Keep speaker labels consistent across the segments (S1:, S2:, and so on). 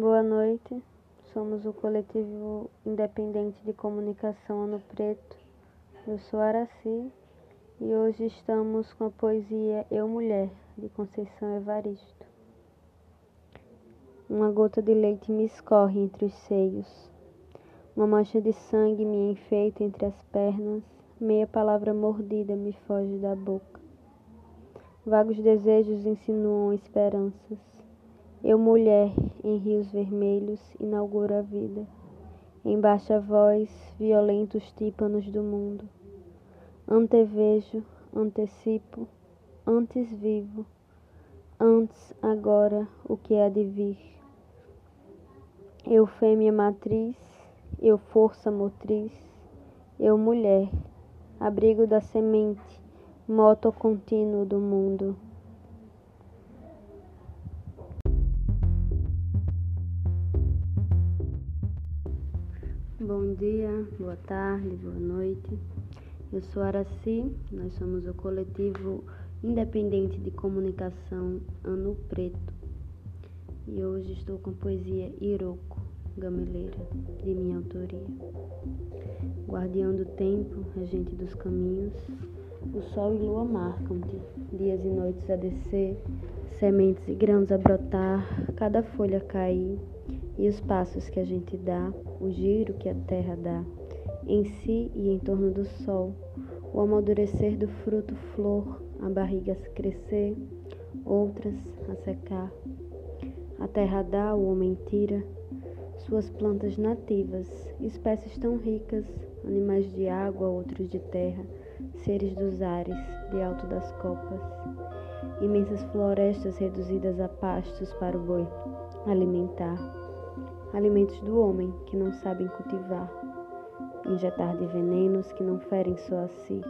S1: Boa noite, somos o coletivo independente de comunicação Ano Preto. Eu sou Araci e hoje estamos com a poesia Eu Mulher, de Conceição Evaristo. Uma gota de leite me escorre entre os seios, uma mancha de sangue me enfeita entre as pernas, meia palavra mordida me foge da boca. Vagos desejos insinuam esperanças. Eu, mulher, em rios vermelhos, inauguro a vida. Em baixa voz, violentos tímpanos do mundo. Antevejo, antecipo, antes vivo, antes, agora, o que há de vir. Eu, fêmea matriz, eu, força motriz, eu, mulher, abrigo da semente, moto contínuo do mundo. Bom dia, boa tarde, boa noite. Eu sou Araci, nós somos o coletivo independente de comunicação Ano Preto. E hoje estou com a poesia Iroco, Gameleira, de minha autoria. Guardião do tempo, regente dos caminhos, o sol e lua marcam-te, dias e noites a descer, sementes e grãos a brotar, cada folha a cair e os passos que a gente dá, o giro que a terra dá, em si e em torno do sol, o amadurecer do fruto flor, a barriga a crescer, outras a secar. A terra dá, o homem tira, suas plantas nativas, espécies tão ricas, animais de água, outros de terra, seres dos ares, de alto das copas, imensas florestas reduzidas a pastos para o boi alimentar alimentos do homem que não sabem cultivar, injetar de venenos que não ferem só a si,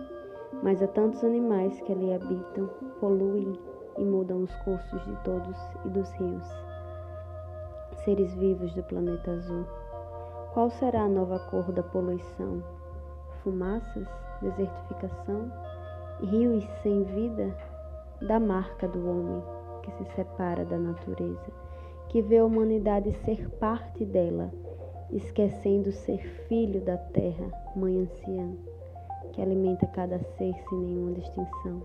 S1: mas a tantos animais que ali habitam, poluem e mudam os cursos de todos e dos rios. Seres vivos do planeta azul. Qual será a nova cor da poluição? Fumaças? Desertificação? Rios sem vida? Da marca do homem que se separa da natureza que vê a humanidade ser parte dela, esquecendo ser filho da terra, mãe anciã, que alimenta cada ser sem nenhuma distinção.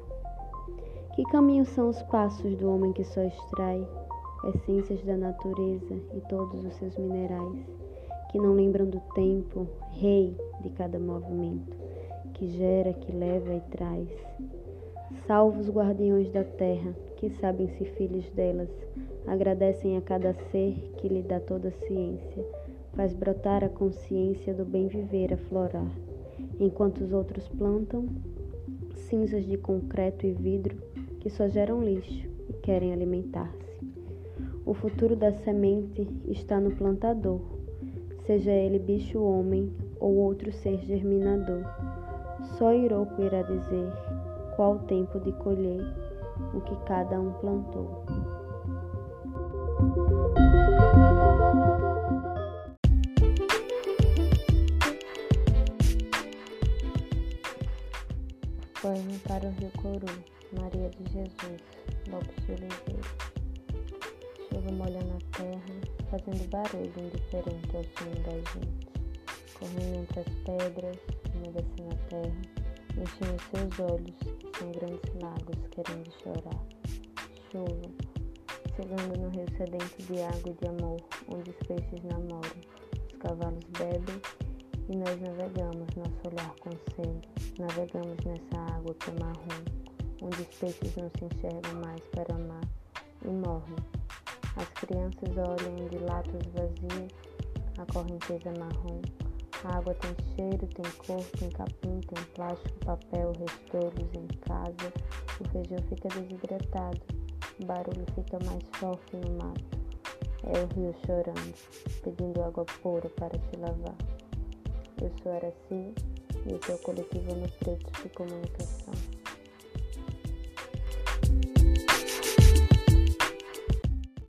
S1: Que caminhos são os passos do homem que só extrai essências da natureza e todos os seus minerais, que não lembram do tempo, rei de cada movimento, que gera, que leva e traz. Salva os guardiões da terra, que sabem-se filhos delas, agradecem a cada ser que lhe dá toda a ciência, faz brotar a consciência do bem viver a florar, enquanto os outros plantam cinzas de concreto e vidro que só geram lixo e querem alimentar-se. O futuro da semente está no plantador, seja ele bicho homem ou outro ser germinador. Só Iroco irá dizer qual o tempo de colher o que cada um plantou. Poema para o Rio Coru, Maria de Jesus, Lopes de Oliveira. Chuva molhando a terra, fazendo barulho indiferente ao sonho da gente. Correndo entre as pedras, umedecendo a terra, enchendo seus olhos, são grandes lagos, querendo chorar. Chuva, chegando no rio sedento de água e de amor, onde os peixes namoram, os cavalos bebem e nós navegamos nosso olhar com sede. Navegamos nessa água que é marrom, onde os peixes não se enxergam mais para amar e morrem. As crianças olham de latas vazias a correnteza marrom. A água tem cheiro, tem cor, tem capim, tem plástico, papel, restolhos em casa. O feijão fica desidratado. O barulho fica mais forte no mato. É o rio chorando, pedindo água pura para se lavar. Eu sou Araci e esse é o coletivo No Preto de Comunicação.